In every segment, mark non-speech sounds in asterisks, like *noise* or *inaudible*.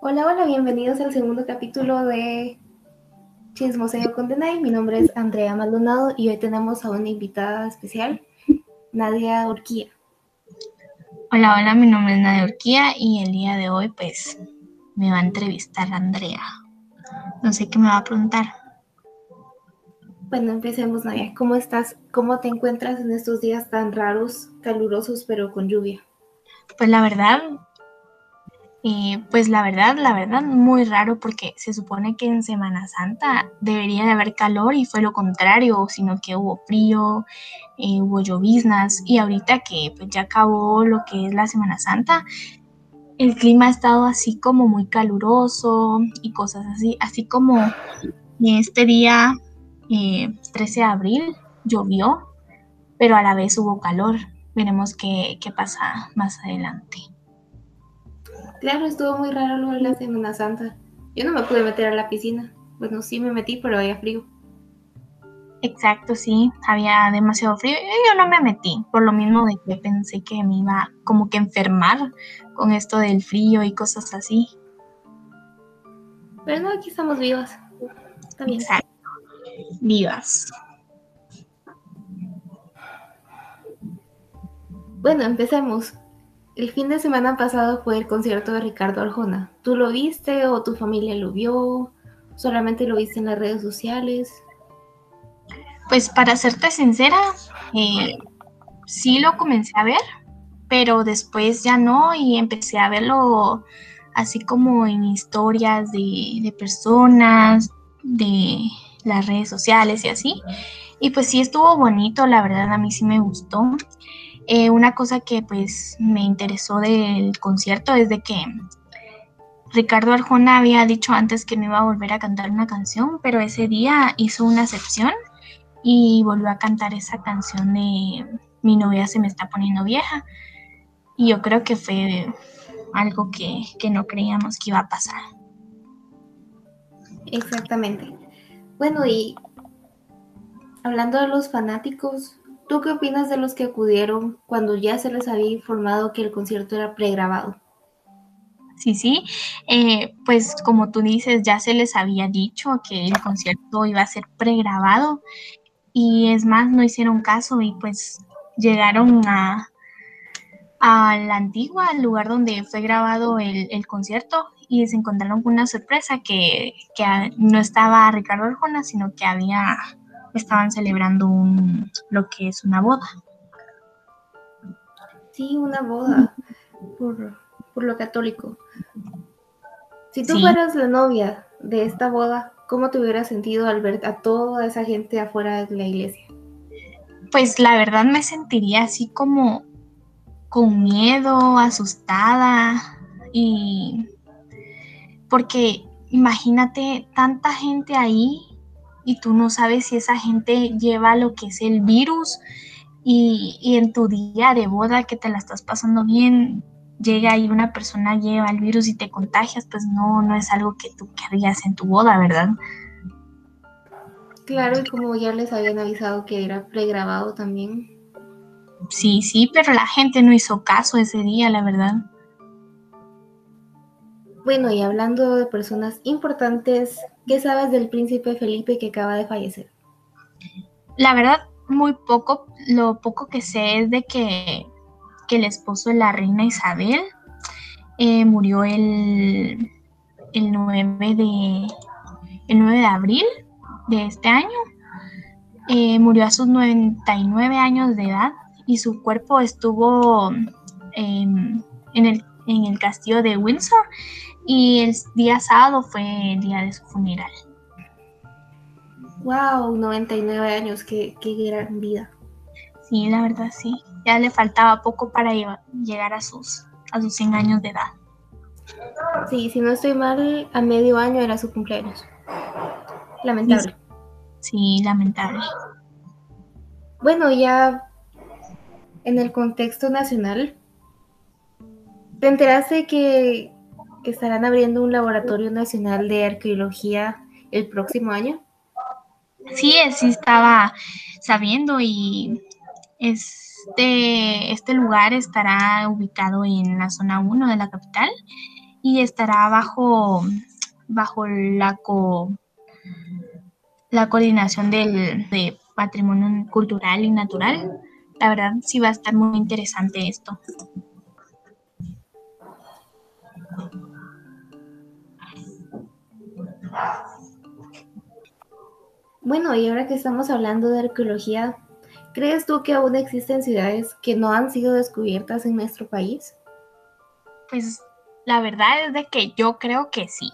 Hola, hola, bienvenidos al segundo capítulo de Chismoseo con Denay. Mi nombre es Andrea Maldonado y hoy tenemos a una invitada especial, Nadia Urquía. Hola, hola, mi nombre es Nadia Urquía y el día de hoy pues me va a entrevistar Andrea. No sé qué me va a preguntar. Bueno, empecemos, Nadia. ¿Cómo estás? ¿Cómo te encuentras en estos días tan raros, calurosos, pero con lluvia? Pues la verdad, eh, pues la verdad, la verdad, muy raro porque se supone que en Semana Santa debería de haber calor y fue lo contrario, sino que hubo frío, eh, hubo lloviznas y ahorita que pues ya acabó lo que es la Semana Santa, el clima ha estado así como muy caluroso y cosas así, así como este día 13 eh, de abril llovió, pero a la vez hubo calor. Veremos qué, qué pasa más adelante. Claro, estuvo muy raro de la Semana Santa. Yo no me pude meter a la piscina. Bueno, sí me metí, pero había frío. Exacto, sí, había demasiado frío. Yo no me metí, por lo mismo de que pensé que me iba como que enfermar con esto del frío y cosas así. Pero no, aquí estamos vivas. Exacto, vivas. Bueno, empecemos. El fin de semana pasado fue el concierto de Ricardo Arjona. ¿Tú lo viste o tu familia lo vio? ¿Solamente lo viste en las redes sociales? Pues para serte sincera, eh, sí lo comencé a ver, pero después ya no y empecé a verlo así como en historias de, de personas, de las redes sociales y así. Y pues sí estuvo bonito, la verdad a mí sí me gustó. Eh, una cosa que pues me interesó del concierto es de que Ricardo Arjona había dicho antes que me iba a volver a cantar una canción, pero ese día hizo una excepción y volvió a cantar esa canción de Mi novia se me está poniendo vieja. Y yo creo que fue algo que, que no creíamos que iba a pasar. Exactamente. Bueno, y hablando de los fanáticos, ¿Tú qué opinas de los que acudieron cuando ya se les había informado que el concierto era pregrabado? Sí, sí, eh, pues como tú dices, ya se les había dicho que el concierto iba a ser pregrabado y es más, no hicieron caso y pues llegaron a, a la antigua, al lugar donde fue grabado el, el, concierto y se encontraron con una sorpresa que, que no estaba Ricardo Arjona, sino que había estaban celebrando un, lo que es una boda. Sí, una boda, por, lo católico. Si tú fueras la novia de esta boda, ¿cómo te hubieras sentido al ver a toda esa gente afuera de la iglesia? Pues la verdad me sentiría así como con miedo, asustada y porque imagínate tanta gente ahí y tú no sabes si esa gente lleva lo que es el virus y, en tu día de boda que te la estás pasando bien, llega y una persona lleva el virus y te contagias, pues no, no es algo que tú querrías en tu boda, ¿verdad? Claro, y como ya les habían avisado que era pregrabado también. Sí, sí, pero la gente no hizo caso ese día, la verdad. Bueno, y hablando de personas importantes, ¿qué sabes del príncipe Felipe que acaba de fallecer? La verdad, muy poco. Lo poco que sé es de que, el esposo de la reina Isabel eh, murió el, el, 9 de, el 9 de abril de este año. Eh, murió a sus 99 años de edad y su cuerpo estuvo en, el, en el castillo de Windsor y el día sábado fue el día de su funeral. Wow, 99 años, qué, qué gran vida. Sí, la verdad sí. Ya le faltaba poco para llegar a sus, a sus 100 años de edad. Sí, si no estoy mal, a medio año era su cumpleaños. Lamentable. Sí, sí lamentable. Bueno, ya en el contexto nacional, ¿te enteraste que que estarán abriendo un laboratorio nacional de arqueología el próximo año. Sí, sí estaba sabiendo y este, este lugar estará ubicado en la zona 1 de la capital y estará bajo, bajo la, la coordinación del, de patrimonio cultural y natural. La verdad sí va a estar muy interesante esto. Bueno, y ahora que estamos hablando de arqueología, ¿crees tú que aún existen ciudades que no han sido descubiertas en nuestro país? Pues la verdad es de que yo creo que sí.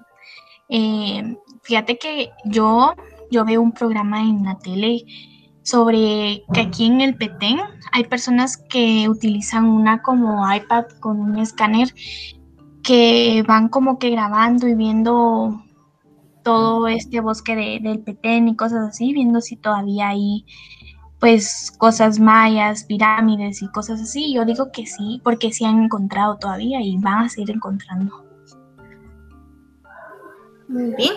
Eh, fíjate que yo, yo veo un programa en la tele sobre que aquí en el Petén hay personas que utilizan una como iPad con un escáner que van como que grabando y viendo todo este bosque de, del Petén y cosas así, viendo si todavía hay pues cosas mayas, pirámides y cosas así. Yo digo que sí, porque sí han encontrado todavía y van a seguir encontrando. Muy bien.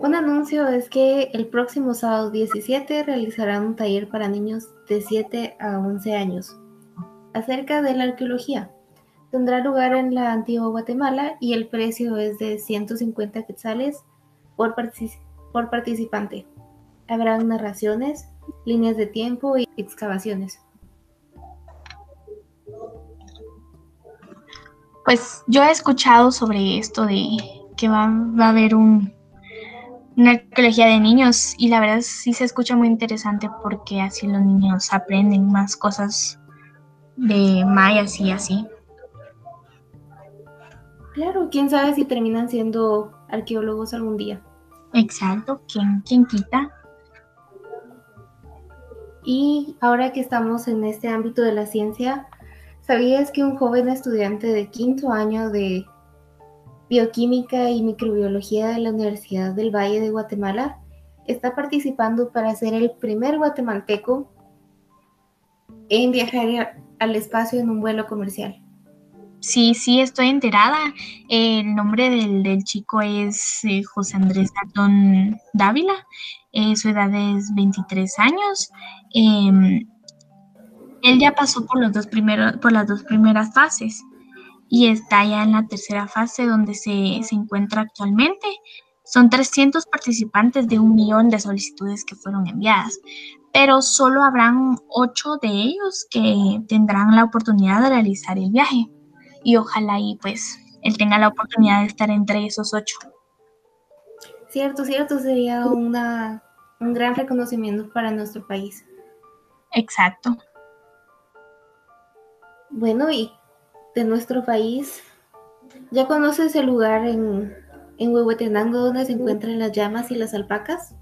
Un anuncio es que el próximo sábado 17 realizarán un taller para niños de 7 a 11 años acerca de la arqueología. Tendrá lugar en la antigua Guatemala y el precio es de 150 quetzales por, por participante. Habrán narraciones, líneas de tiempo y excavaciones. Pues yo he escuchado sobre esto de que va, a haber un, una arqueología de niños y la verdad sí se escucha muy interesante porque así los niños aprenden más cosas de mayas y así. Claro, quién sabe si terminan siendo arqueólogos algún día. Exacto, ¿quién, quién quita? Y ahora que estamos en este ámbito de la ciencia, ¿sabías que un joven estudiante de quinto año de bioquímica y microbiología de la Universidad del Valle de Guatemala está participando para ser el primer guatemalteco en viajar al espacio en un vuelo comercial? Sí, sí, estoy enterada. El nombre del, chico es eh, José Andrés Gatón Dávila. Eh, su edad es 23 años. Em, él ya pasó por, los dos primeros, por las dos primeras fases y está ya en la tercera fase donde se, se encuentra actualmente. Son 300 participantes de un millón de solicitudes que fueron enviadas, pero solo habrán ocho de ellos que tendrán la oportunidad de realizar el viaje y ojalá y pues él tenga la oportunidad de estar entre esos ocho. Cierto, cierto, sería una, un gran reconocimiento para nuestro país. Exacto. Bueno, y de nuestro país, ¿ya conoces el lugar en, en Huehuetenango donde se encuentran las llamas y las alpacas?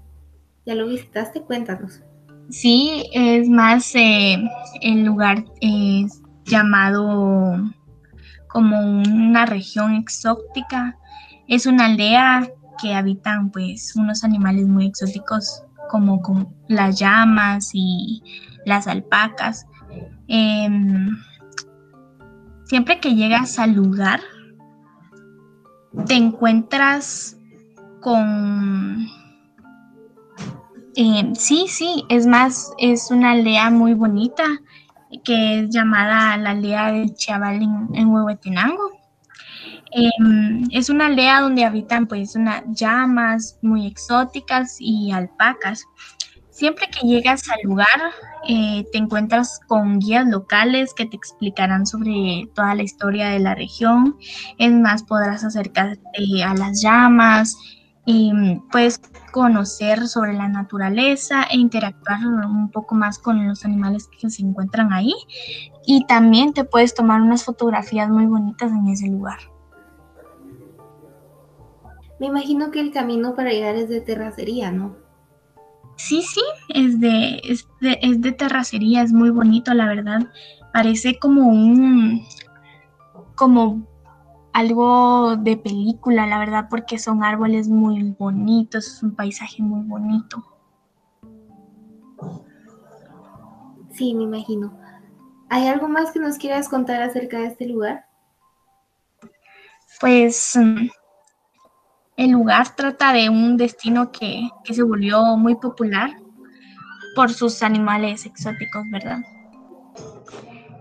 ¿Ya lo visitaste? Cuéntanos. Sí, es más, eh, el lugar es llamado como una región exótica. Es una aldea que habitan pues unos animales muy exóticos como, las llamas y las alpacas. Em, siempre que llegas al lugar, te encuentras con... Em, sí, sí, es más, es una aldea muy bonita que es llamada la aldea del Chaval en, Huehuetenango. Em, es una aldea donde habitan pues unas llamas muy exóticas y alpacas. Siempre que llegas al lugar, eh, te encuentras con guías locales que te explicarán sobre toda la historia de la región. Es más, podrás acercarte a las llamas, y mm, puedes conocer sobre la naturaleza e interactuar un poco más con los animales que se encuentran ahí y también te puedes tomar unas fotografías muy bonitas en ese lugar. Me imagino que el camino para llegar es de terracería, ¿no? Sí, sí, es de, es de, es de terracería, es muy bonito, la verdad. Parece como un, como algo de película, la verdad, porque son árboles muy bonitos, es un paisaje muy bonito. Sí, me imagino. ¿Hay algo más que nos quieras contar acerca de este lugar? Pues mm, el lugar trata de un destino que, se volvió muy popular por sus animales exóticos, ¿verdad?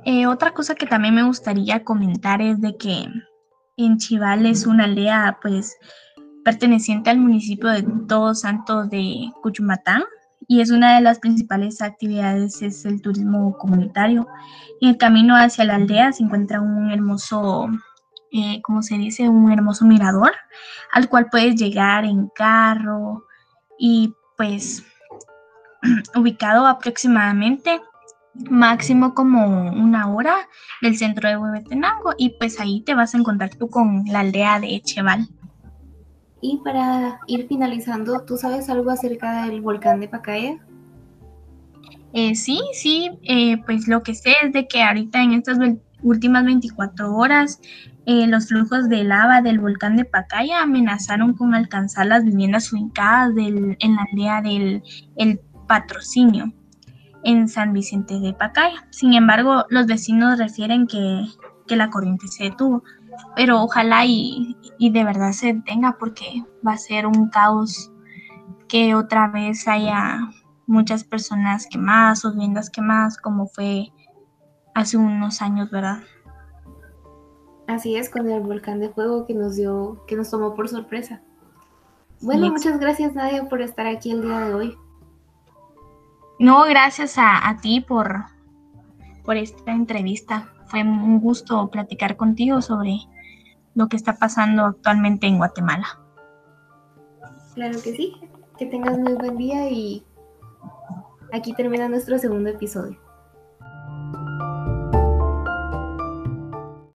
Eh, otra cosa que también me gustaría comentar es de que en Chival es una aldea pues perteneciente al municipio de Todos Santos de Cuchumatán y es una de las principales actividades es el turismo comunitario. En el camino hacia la aldea se encuentra un hermoso, eh, como se dice, un hermoso mirador al cual puedes llegar en carro y pues *clears throat* ubicado aproximadamente máximo como una hora del centro de Huehuetenango y pues ahí te vas a encontrar tú con la aldea de Echeval. Y para ir finalizando, ¿tú sabes algo acerca del volcán de Pacaya? Eh, sí, sí, eh, pues lo que sé es de que ahorita en estas últimas 24 horas eh, los flujos de lava del volcán de Pacaya amenazaron con alcanzar las viviendas ubicadas del, en la aldea del el patrocinio en San Vicente de Pacaya. Sin embargo, los vecinos refieren que, que la corriente se detuvo pero ojalá y, de verdad se detenga porque va a ser un caos que otra vez haya muchas personas quemadas o viviendas quemadas como fue hace unos años, ¿verdad? Así es, con el volcán de fuego que nos dio, que nos tomó por sorpresa. Bueno, muchas gracias Nadia por estar aquí el día de hoy. No, gracias a, a ti por, por esta entrevista fue un gusto platicar contigo sobre lo que está pasando actualmente en Guatemala. Claro que sí. Que tengas muy buen día y aquí termina nuestro segundo episodio.